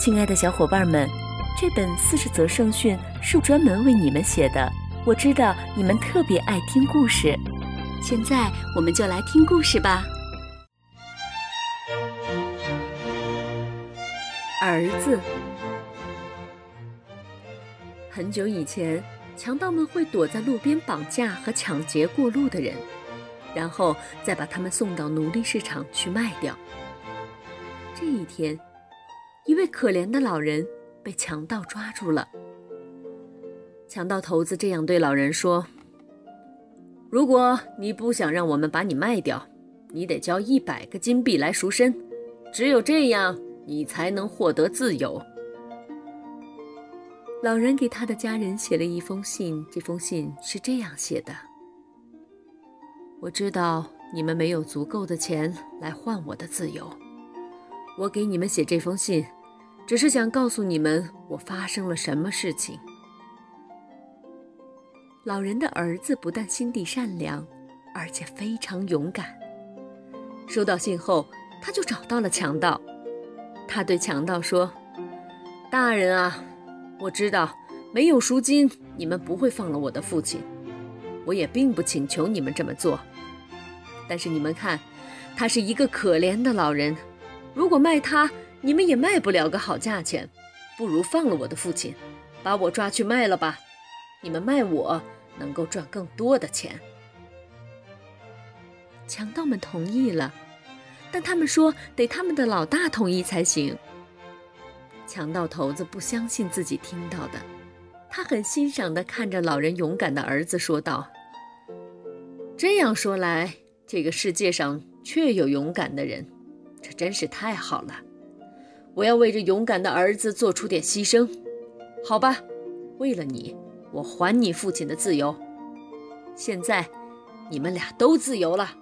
亲爱的小伙伴们，这本四十则圣训是专门为你们写的。我知道你们特别爱听故事，现在我们就来听故事吧。儿子，很久以前，强盗们会躲在路边绑架和抢劫过路的人，然后再把他们送到奴隶市场去卖掉。这一天。一位可怜的老人被强盗抓住了。强盗头子这样对老人说：“如果你不想让我们把你卖掉，你得交一百个金币来赎身，只有这样，你才能获得自由。”老人给他的家人写了一封信，这封信是这样写的：“我知道你们没有足够的钱来换我的自由，我给你们写这封信。”只是想告诉你们，我发生了什么事情。老人的儿子不但心地善良，而且非常勇敢。收到信后，他就找到了强盗。他对强盗说：“大人啊，我知道没有赎金，你们不会放了我的父亲。我也并不请求你们这么做。但是你们看，他是一个可怜的老人，如果卖他……”你们也卖不了个好价钱，不如放了我的父亲，把我抓去卖了吧。你们卖我，能够赚更多的钱。强盗们同意了，但他们说得他们的老大同意才行。强盗头子不相信自己听到的，他很欣赏的看着老人勇敢的儿子说道：“这样说来，这个世界上确有勇敢的人，这真是太好了。”我要为这勇敢的儿子做出点牺牲，好吧？为了你，我还你父亲的自由。现在，你们俩都自由了。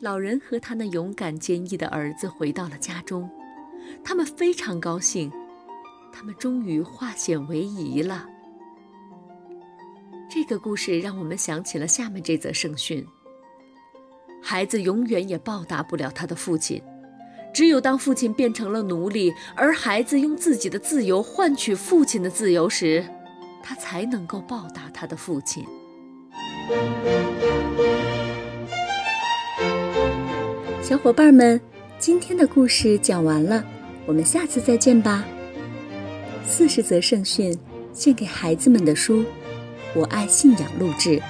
老人和他那勇敢坚毅的儿子回到了家中，他们非常高兴，他们终于化险为夷了。这个故事让我们想起了下面这则圣训：孩子永远也报答不了他的父亲。只有当父亲变成了奴隶，而孩子用自己的自由换取父亲的自由时，他才能够报答他的父亲。小伙伴们，今天的故事讲完了，我们下次再见吧。四十则圣训，献给孩子们的书，我爱信仰录制。